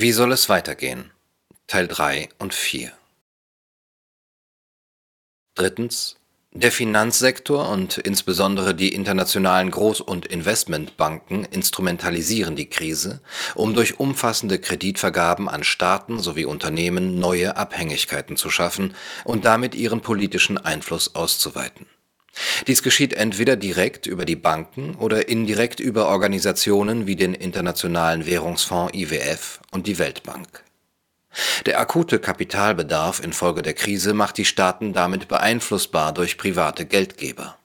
Wie soll es weitergehen? Teil 3 und 4. Drittens. Der Finanzsektor und insbesondere die internationalen Groß- und Investmentbanken instrumentalisieren die Krise, um durch umfassende Kreditvergaben an Staaten sowie Unternehmen neue Abhängigkeiten zu schaffen und damit ihren politischen Einfluss auszuweiten. Dies geschieht entweder direkt über die Banken oder indirekt über Organisationen wie den Internationalen Währungsfonds IWF und die Weltbank. Der akute Kapitalbedarf infolge der Krise macht die Staaten damit beeinflussbar durch private Geldgeber.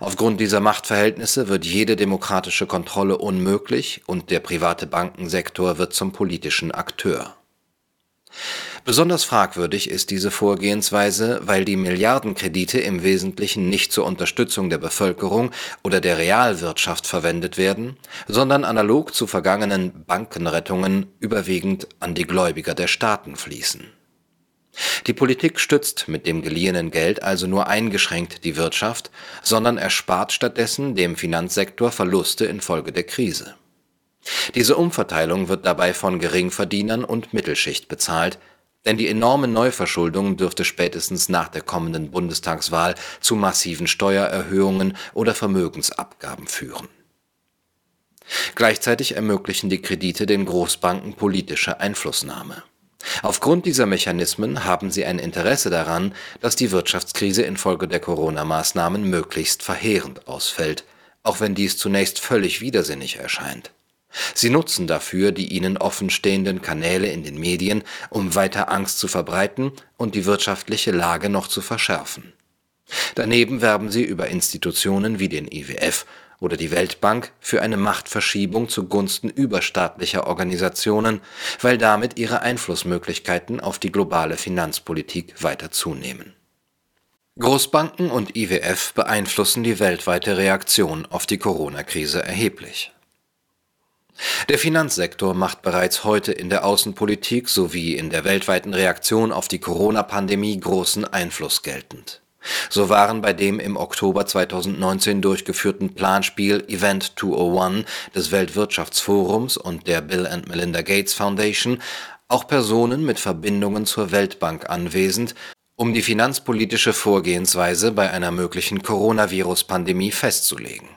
Aufgrund dieser Machtverhältnisse wird jede demokratische Kontrolle unmöglich und der private Bankensektor wird zum politischen Akteur. Besonders fragwürdig ist diese Vorgehensweise, weil die Milliardenkredite im Wesentlichen nicht zur Unterstützung der Bevölkerung oder der Realwirtschaft verwendet werden, sondern analog zu vergangenen Bankenrettungen überwiegend an die Gläubiger der Staaten fließen. Die Politik stützt mit dem geliehenen Geld also nur eingeschränkt die Wirtschaft, sondern erspart stattdessen dem Finanzsektor Verluste infolge der Krise. Diese Umverteilung wird dabei von Geringverdienern und Mittelschicht bezahlt, denn die enorme Neuverschuldung dürfte spätestens nach der kommenden Bundestagswahl zu massiven Steuererhöhungen oder Vermögensabgaben führen. Gleichzeitig ermöglichen die Kredite den Großbanken politische Einflussnahme. Aufgrund dieser Mechanismen haben sie ein Interesse daran, dass die Wirtschaftskrise infolge der Corona-Maßnahmen möglichst verheerend ausfällt, auch wenn dies zunächst völlig widersinnig erscheint. Sie nutzen dafür die ihnen offenstehenden Kanäle in den Medien, um weiter Angst zu verbreiten und die wirtschaftliche Lage noch zu verschärfen. Daneben werben sie über Institutionen wie den IWF oder die Weltbank für eine Machtverschiebung zugunsten überstaatlicher Organisationen, weil damit ihre Einflussmöglichkeiten auf die globale Finanzpolitik weiter zunehmen. Großbanken und IWF beeinflussen die weltweite Reaktion auf die Corona-Krise erheblich. Der Finanzsektor macht bereits heute in der Außenpolitik sowie in der weltweiten Reaktion auf die Corona-Pandemie großen Einfluss geltend. So waren bei dem im Oktober 2019 durchgeführten Planspiel Event 201 des Weltwirtschaftsforums und der Bill and Melinda Gates Foundation auch Personen mit Verbindungen zur Weltbank anwesend, um die finanzpolitische Vorgehensweise bei einer möglichen Coronavirus-Pandemie festzulegen.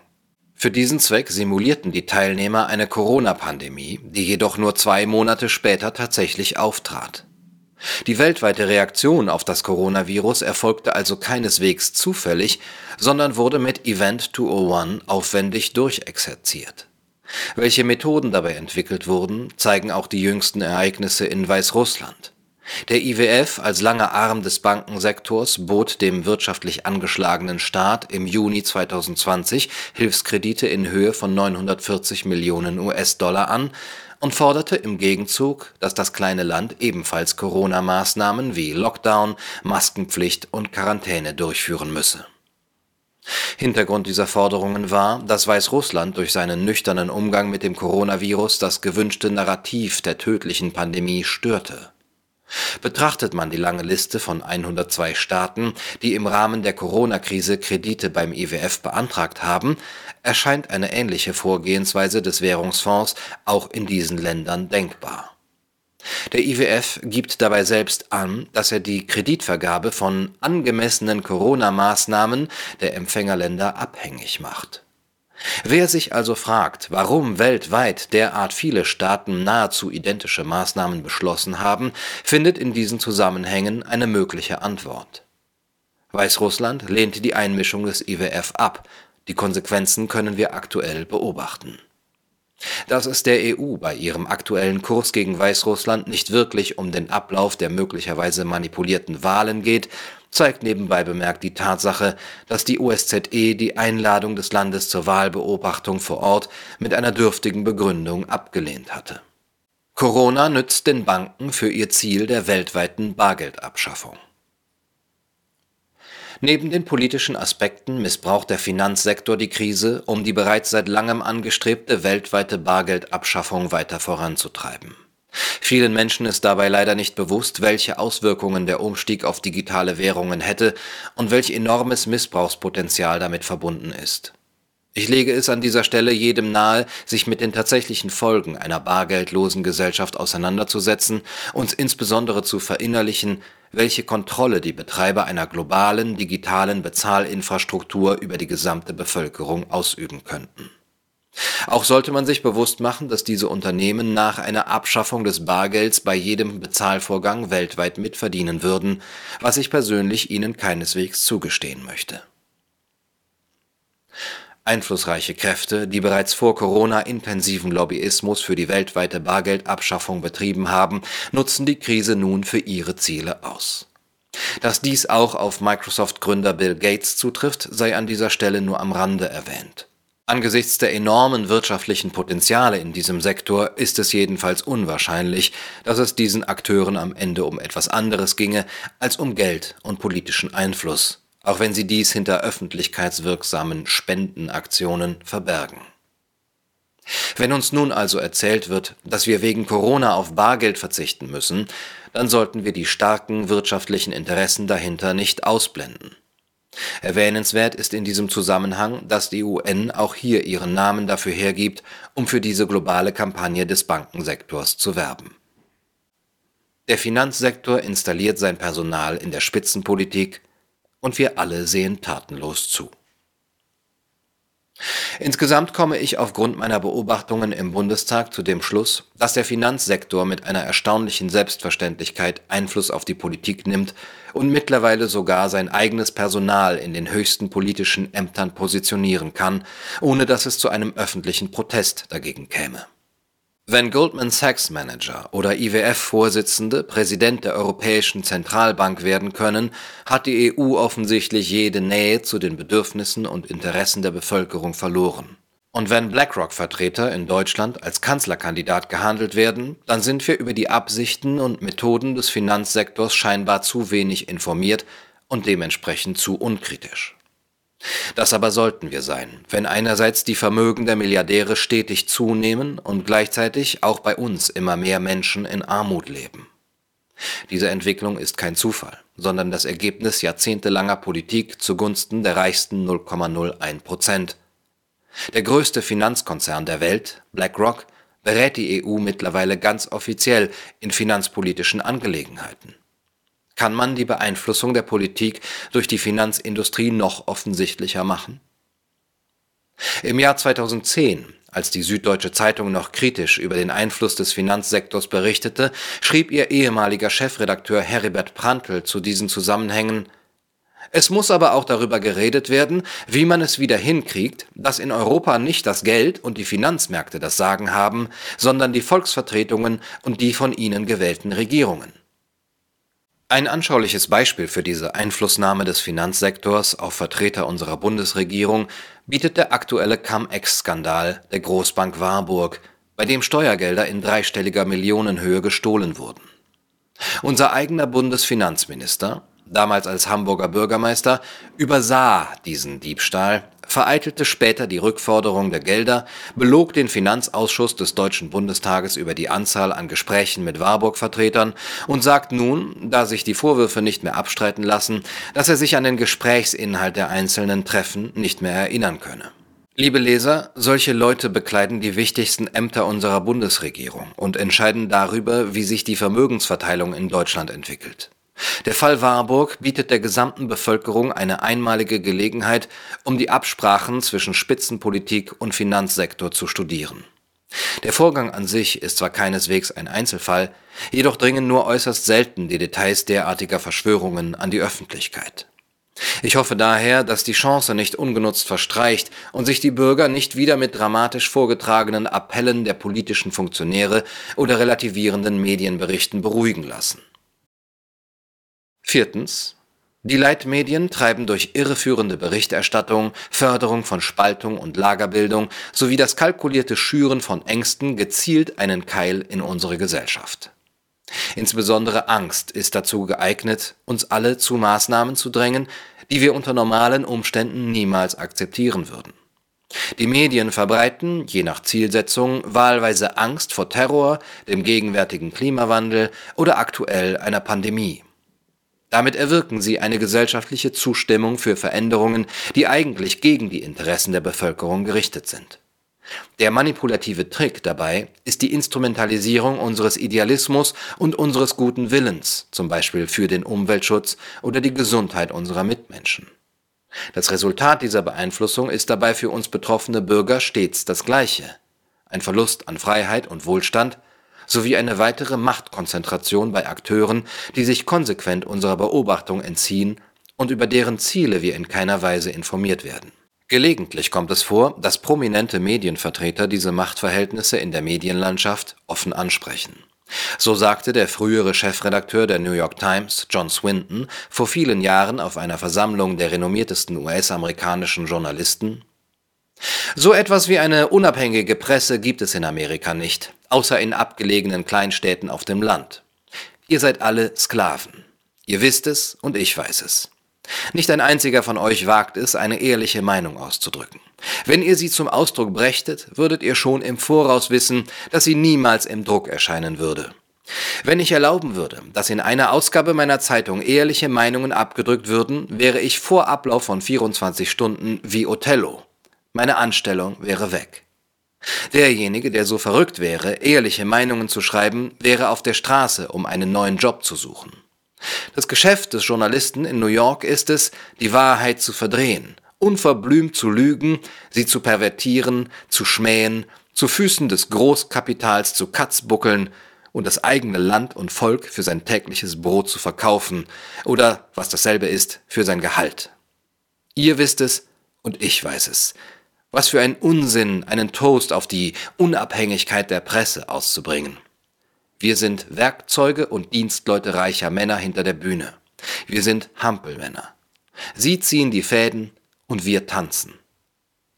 Für diesen Zweck simulierten die Teilnehmer eine Corona-Pandemie, die jedoch nur zwei Monate später tatsächlich auftrat. Die weltweite Reaktion auf das Coronavirus erfolgte also keineswegs zufällig, sondern wurde mit Event 201 aufwendig durchexerziert. Welche Methoden dabei entwickelt wurden, zeigen auch die jüngsten Ereignisse in Weißrussland der IWF als langer Arm des Bankensektors bot dem wirtschaftlich angeschlagenen Staat im Juni 2020 Hilfskredite in Höhe von 940 Millionen US-Dollar an und forderte im Gegenzug, dass das kleine Land ebenfalls Corona-Maßnahmen wie Lockdown, Maskenpflicht und Quarantäne durchführen müsse. Hintergrund dieser Forderungen war, dass Weißrussland durch seinen nüchternen Umgang mit dem Coronavirus das gewünschte Narrativ der tödlichen Pandemie störte Betrachtet man die lange Liste von 102 Staaten, die im Rahmen der Corona-Krise Kredite beim IWF beantragt haben, erscheint eine ähnliche Vorgehensweise des Währungsfonds auch in diesen Ländern denkbar. Der IWF gibt dabei selbst an, dass er die Kreditvergabe von angemessenen Corona-Maßnahmen der Empfängerländer abhängig macht Wer sich also fragt, warum weltweit derart viele Staaten nahezu identische Maßnahmen beschlossen haben, findet in diesen Zusammenhängen eine mögliche Antwort. Weißrussland lehnte die Einmischung des IWF ab, die Konsequenzen können wir aktuell beobachten. Dass es der EU bei ihrem aktuellen Kurs gegen Weißrussland nicht wirklich um den Ablauf der möglicherweise manipulierten Wahlen geht, zeigt nebenbei bemerkt die Tatsache, dass die OSZE die Einladung des Landes zur Wahlbeobachtung vor Ort mit einer dürftigen Begründung abgelehnt hatte. Corona nützt den Banken für ihr Ziel der weltweiten Bargeldabschaffung. Neben den politischen Aspekten missbraucht der Finanzsektor die Krise, um die bereits seit langem angestrebte weltweite Bargeldabschaffung weiter voranzutreiben Vielen Menschen ist dabei leider nicht bewusst, welche Auswirkungen der Umstieg auf digitale Währungen hätte und welch enormes Missbrauchspotenzial damit verbunden ist. Ich lege es an dieser Stelle jedem nahe, sich mit den tatsächlichen Folgen einer bargeldlosen Gesellschaft auseinanderzusetzen und insbesondere zu verinnerlichen, welche Kontrolle die Betreiber einer globalen digitalen Bezahlinfrastruktur über die gesamte Bevölkerung ausüben könnten. Auch sollte man sich bewusst machen, dass diese Unternehmen nach einer Abschaffung des Bargelds bei jedem Bezahlvorgang weltweit mitverdienen würden, was ich persönlich ihnen keineswegs zugestehen möchte. Einflussreiche Kräfte, die bereits vor Corona intensiven Lobbyismus für die weltweite Bargeldabschaffung betrieben haben, nutzen die Krise nun für ihre Ziele aus. Dass dies auch auf Microsoft-Gründer Bill Gates zutrifft, sei an dieser Stelle nur am Rande erwähnt. Angesichts der enormen wirtschaftlichen Potenziale in diesem Sektor ist es jedenfalls unwahrscheinlich, dass es diesen Akteuren am Ende um etwas anderes ginge als um Geld und politischen Einfluss auch wenn sie dies hinter öffentlichkeitswirksamen Spendenaktionen verbergen. Wenn uns nun also erzählt wird, dass wir wegen Corona auf Bargeld verzichten müssen, dann sollten wir die starken wirtschaftlichen Interessen dahinter nicht ausblenden. Erwähnenswert ist in diesem Zusammenhang, dass die UN auch hier ihren Namen dafür hergibt, um für diese globale Kampagne des Bankensektors zu werben. Der Finanzsektor installiert sein Personal in der Spitzenpolitik, und wir alle sehen tatenlos zu. Insgesamt komme ich aufgrund meiner Beobachtungen im Bundestag zu dem Schluss, dass der Finanzsektor mit einer erstaunlichen Selbstverständlichkeit Einfluss auf die Politik nimmt und mittlerweile sogar sein eigenes Personal in den höchsten politischen Ämtern positionieren kann, ohne dass es zu einem öffentlichen Protest dagegen käme. Wenn Goldman Sachs Manager oder IWF-Vorsitzende Präsident der Europäischen Zentralbank werden können, hat die EU offensichtlich jede Nähe zu den Bedürfnissen und Interessen der Bevölkerung verloren. Und wenn BlackRock-Vertreter in Deutschland als Kanzlerkandidat gehandelt werden, dann sind wir über die Absichten und Methoden des Finanzsektors scheinbar zu wenig informiert und dementsprechend zu unkritisch. Das aber sollten wir sein, wenn einerseits die Vermögen der Milliardäre stetig zunehmen und gleichzeitig auch bei uns immer mehr Menschen in Armut leben. Diese Entwicklung ist kein Zufall, sondern das Ergebnis jahrzehntelanger Politik zugunsten der reichsten 0,01 Prozent. Der größte Finanzkonzern der Welt, BlackRock, berät die EU mittlerweile ganz offiziell in finanzpolitischen Angelegenheiten kann man die Beeinflussung der Politik durch die Finanzindustrie noch offensichtlicher machen? Im Jahr 2010, als die Süddeutsche Zeitung noch kritisch über den Einfluss des Finanzsektors berichtete, schrieb ihr ehemaliger Chefredakteur Heribert Prantl zu diesen Zusammenhängen es muss aber auch darüber geredet werden, wie man es wieder hinkriegt, dass in Europa nicht das Geld und die Finanzmärkte das Sagen haben, sondern die Volksvertretungen und die von ihnen gewählten Regierungen. Ein anschauliches Beispiel für diese Einflussnahme des Finanzsektors auf Vertreter unserer Bundesregierung bietet der aktuelle Cum-Ex-Skandal der Großbank Warburg, bei dem Steuergelder in dreistelliger Millionenhöhe gestohlen wurden. Unser eigener Bundesfinanzminister, damals als Hamburger Bürgermeister, übersah diesen Diebstahl vereitelte später die Rückforderung der Gelder, belog den Finanzausschuss des Deutschen Bundestages über die Anzahl an Gesprächen mit Warburg-Vertretern und sagt nun, da sich die Vorwürfe nicht mehr abstreiten lassen, dass er sich an den Gesprächsinhalt der einzelnen Treffen nicht mehr erinnern könne. Liebe Leser, solche Leute bekleiden die wichtigsten Ämter unserer Bundesregierung und entscheiden darüber, wie sich die Vermögensverteilung in Deutschland entwickelt. Der Fall Warburg bietet der gesamten Bevölkerung eine einmalige Gelegenheit, um die Absprachen zwischen Spitzenpolitik und Finanzsektor zu studieren. Der Vorgang an sich ist zwar keineswegs ein Einzelfall, jedoch dringen nur äußerst selten die Details derartiger Verschwörungen an die Öffentlichkeit. Ich hoffe daher, dass die Chance nicht ungenutzt verstreicht und sich die Bürger nicht wieder mit dramatisch vorgetragenen Appellen der politischen Funktionäre oder relativierenden Medienberichten beruhigen lassen. Viertens. Die Leitmedien treiben durch irreführende Berichterstattung, Förderung von Spaltung und Lagerbildung sowie das kalkulierte Schüren von Ängsten gezielt einen Keil in unsere Gesellschaft. Insbesondere Angst ist dazu geeignet, uns alle zu Maßnahmen zu drängen, die wir unter normalen Umständen niemals akzeptieren würden. Die Medien verbreiten, je nach Zielsetzung, wahlweise Angst vor Terror, dem gegenwärtigen Klimawandel oder aktuell einer Pandemie. Damit erwirken sie eine gesellschaftliche Zustimmung für Veränderungen, die eigentlich gegen die Interessen der Bevölkerung gerichtet sind. Der manipulative Trick dabei ist die Instrumentalisierung unseres Idealismus und unseres guten Willens, zum Beispiel für den Umweltschutz oder die Gesundheit unserer Mitmenschen. Das Resultat dieser Beeinflussung ist dabei für uns betroffene Bürger stets das gleiche. Ein Verlust an Freiheit und Wohlstand, sowie eine weitere Machtkonzentration bei Akteuren, die sich konsequent unserer Beobachtung entziehen und über deren Ziele wir in keiner Weise informiert werden. Gelegentlich kommt es vor, dass prominente Medienvertreter diese Machtverhältnisse in der Medienlandschaft offen ansprechen. So sagte der frühere Chefredakteur der New York Times, John Swinton, vor vielen Jahren auf einer Versammlung der renommiertesten US-amerikanischen Journalisten So etwas wie eine unabhängige Presse gibt es in Amerika nicht außer in abgelegenen Kleinstädten auf dem Land. Ihr seid alle Sklaven. Ihr wisst es und ich weiß es. Nicht ein einziger von euch wagt es, eine ehrliche Meinung auszudrücken. Wenn ihr sie zum Ausdruck brächtet, würdet ihr schon im Voraus wissen, dass sie niemals im Druck erscheinen würde. Wenn ich erlauben würde, dass in einer Ausgabe meiner Zeitung ehrliche Meinungen abgedrückt würden, wäre ich vor Ablauf von 24 Stunden wie Othello. Meine Anstellung wäre weg. Derjenige, der so verrückt wäre, ehrliche Meinungen zu schreiben, wäre auf der Straße, um einen neuen Job zu suchen. Das Geschäft des Journalisten in New York ist es, die Wahrheit zu verdrehen, unverblümt zu lügen, sie zu pervertieren, zu schmähen, zu Füßen des Großkapitals zu Katzbuckeln und das eigene Land und Volk für sein tägliches Brot zu verkaufen oder, was dasselbe ist, für sein Gehalt. Ihr wisst es und ich weiß es. Was für ein Unsinn, einen Toast auf die Unabhängigkeit der Presse auszubringen. Wir sind Werkzeuge und Dienstleute reicher Männer hinter der Bühne. Wir sind Hampelmänner. Sie ziehen die Fäden und wir tanzen.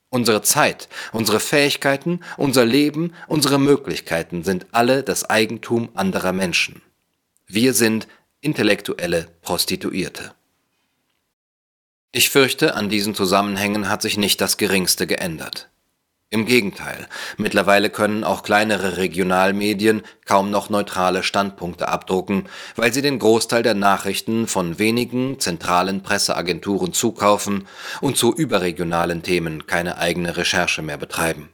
Unsere Zeit, unsere Fähigkeiten, unser Leben, unsere Möglichkeiten sind alle das Eigentum anderer Menschen. Wir sind intellektuelle Prostituierte. Ich fürchte, an diesen Zusammenhängen hat sich nicht das geringste geändert. Im Gegenteil, mittlerweile können auch kleinere Regionalmedien kaum noch neutrale Standpunkte abdrucken, weil sie den Großteil der Nachrichten von wenigen zentralen Presseagenturen zukaufen und zu überregionalen Themen keine eigene Recherche mehr betreiben.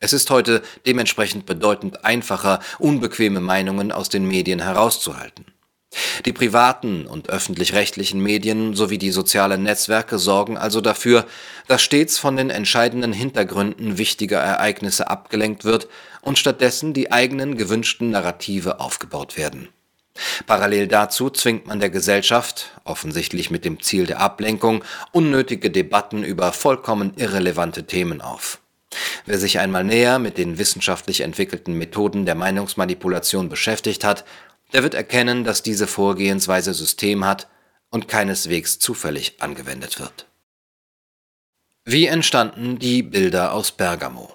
Es ist heute dementsprechend bedeutend einfacher, unbequeme Meinungen aus den Medien herauszuhalten. Die privaten und öffentlich-rechtlichen Medien sowie die sozialen Netzwerke sorgen also dafür, dass stets von den entscheidenden Hintergründen wichtiger Ereignisse abgelenkt wird und stattdessen die eigenen gewünschten Narrative aufgebaut werden. Parallel dazu zwingt man der Gesellschaft, offensichtlich mit dem Ziel der Ablenkung, unnötige Debatten über vollkommen irrelevante Themen auf. Wer sich einmal näher mit den wissenschaftlich entwickelten Methoden der Meinungsmanipulation beschäftigt hat, der wird erkennen, dass diese Vorgehensweise System hat und keineswegs zufällig angewendet wird. Wie entstanden die Bilder aus Bergamo?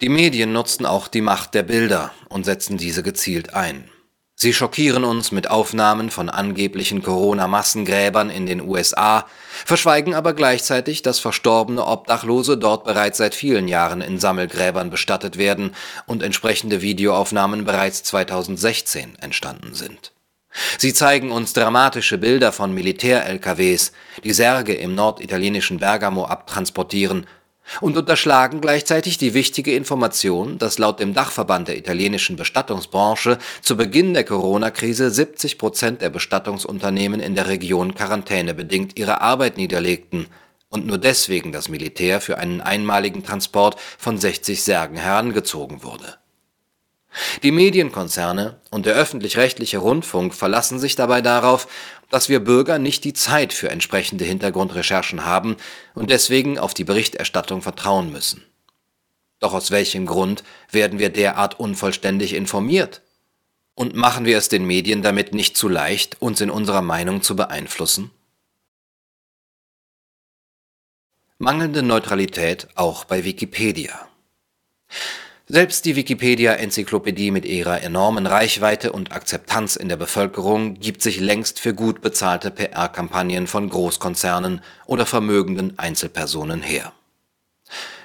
Die Medien nutzten auch die Macht der Bilder und setzen diese gezielt ein. Sie schockieren uns mit Aufnahmen von angeblichen Corona-Massengräbern in den USA, verschweigen aber gleichzeitig, dass verstorbene Obdachlose dort bereits seit vielen Jahren in Sammelgräbern bestattet werden und entsprechende Videoaufnahmen bereits 2016 entstanden sind. Sie zeigen uns dramatische Bilder von Militär-LKWs, die Särge im norditalienischen Bergamo abtransportieren und unterschlagen gleichzeitig die wichtige Information, dass laut dem Dachverband der italienischen Bestattungsbranche zu Beginn der Corona-Krise 70 Prozent der Bestattungsunternehmen in der Region quarantänebedingt ihre Arbeit niederlegten. Und nur deswegen das Militär für einen einmaligen Transport von 60 Särgen herangezogen wurde die Medienkonzerne und der öffentlich-rechtliche Rundfunk verlassen sich dabei darauf, dass wir Bürger nicht die Zeit für entsprechende Hintergrundrecherchen haben und deswegen auf die Berichterstattung vertrauen müssen. Doch aus welchem Grund werden wir derart unvollständig informiert? Und machen wir es den Medien damit nicht zu leicht, uns in unserer Meinung zu beeinflussen? Mangelnde Neutralität auch bei Wikipedia. Selbst die Wikipedia-Enzyklopädie mit ihrer enormen Reichweite und Akzeptanz in der Bevölkerung gibt sich längst für gut bezahlte PR-Kampagnen von Großkonzernen oder vermögenden Einzelpersonen her.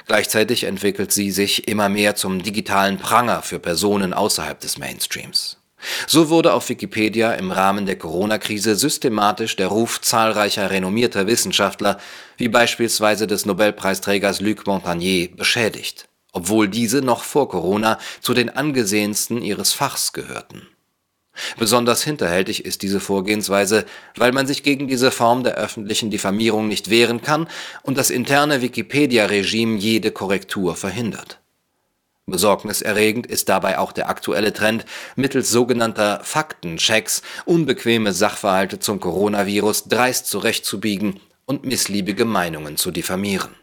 Gleichzeitig entwickelt sie sich immer mehr zum digitalen Pranger für Personen außerhalb des Mainstreams. So wurde auf Wikipedia im Rahmen der Corona-Krise systematisch der Ruf zahlreicher renommierter Wissenschaftler, wie beispielsweise des Nobelpreisträgers Luc Montagnier, beschädigt, obwohl diese noch vor Corona zu den angesehensten ihres Fachs gehörten. Besonders hinterhältig ist diese Vorgehensweise, weil man sich gegen diese Form der öffentlichen Diffamierung nicht wehren kann und das interne Wikipedia-Regime jede Korrektur verhindert. Besorgniserregend ist dabei auch der aktuelle Trend, mittels sogenannter Faktenchecks unbequeme Sachverhalte zum Coronavirus dreist zurechtzubiegen und missliebige Meinungen zu diffamieren.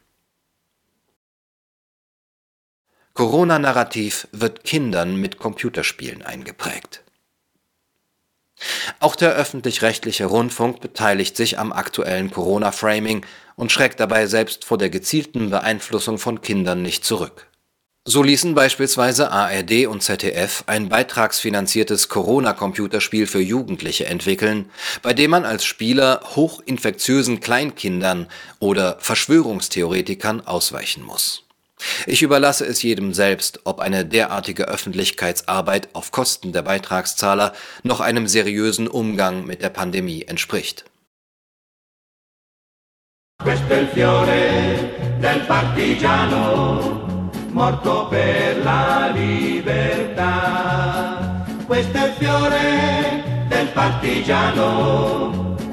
Corona-Narrativ wird Kindern mit Computerspielen eingeprägt. Auch der öffentlich-rechtliche Rundfunk beteiligt sich am aktuellen Corona-Framing und schreckt dabei selbst vor der gezielten Beeinflussung von Kindern nicht zurück. So ließen beispielsweise ARD und ZDF ein beitragsfinanziertes Corona-Computerspiel für Jugendliche entwickeln, bei dem man als Spieler hochinfektiösen Kleinkindern oder Verschwörungstheoretikern ausweichen muss. Ich überlasse es jedem selbst, ob eine derartige Öffentlichkeitsarbeit auf Kosten der Beitragszahler noch einem seriösen Umgang mit der Pandemie entspricht.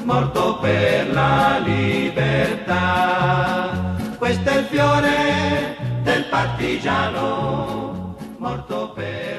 Morto per la libertà. Questo è il fiore partigiano morto per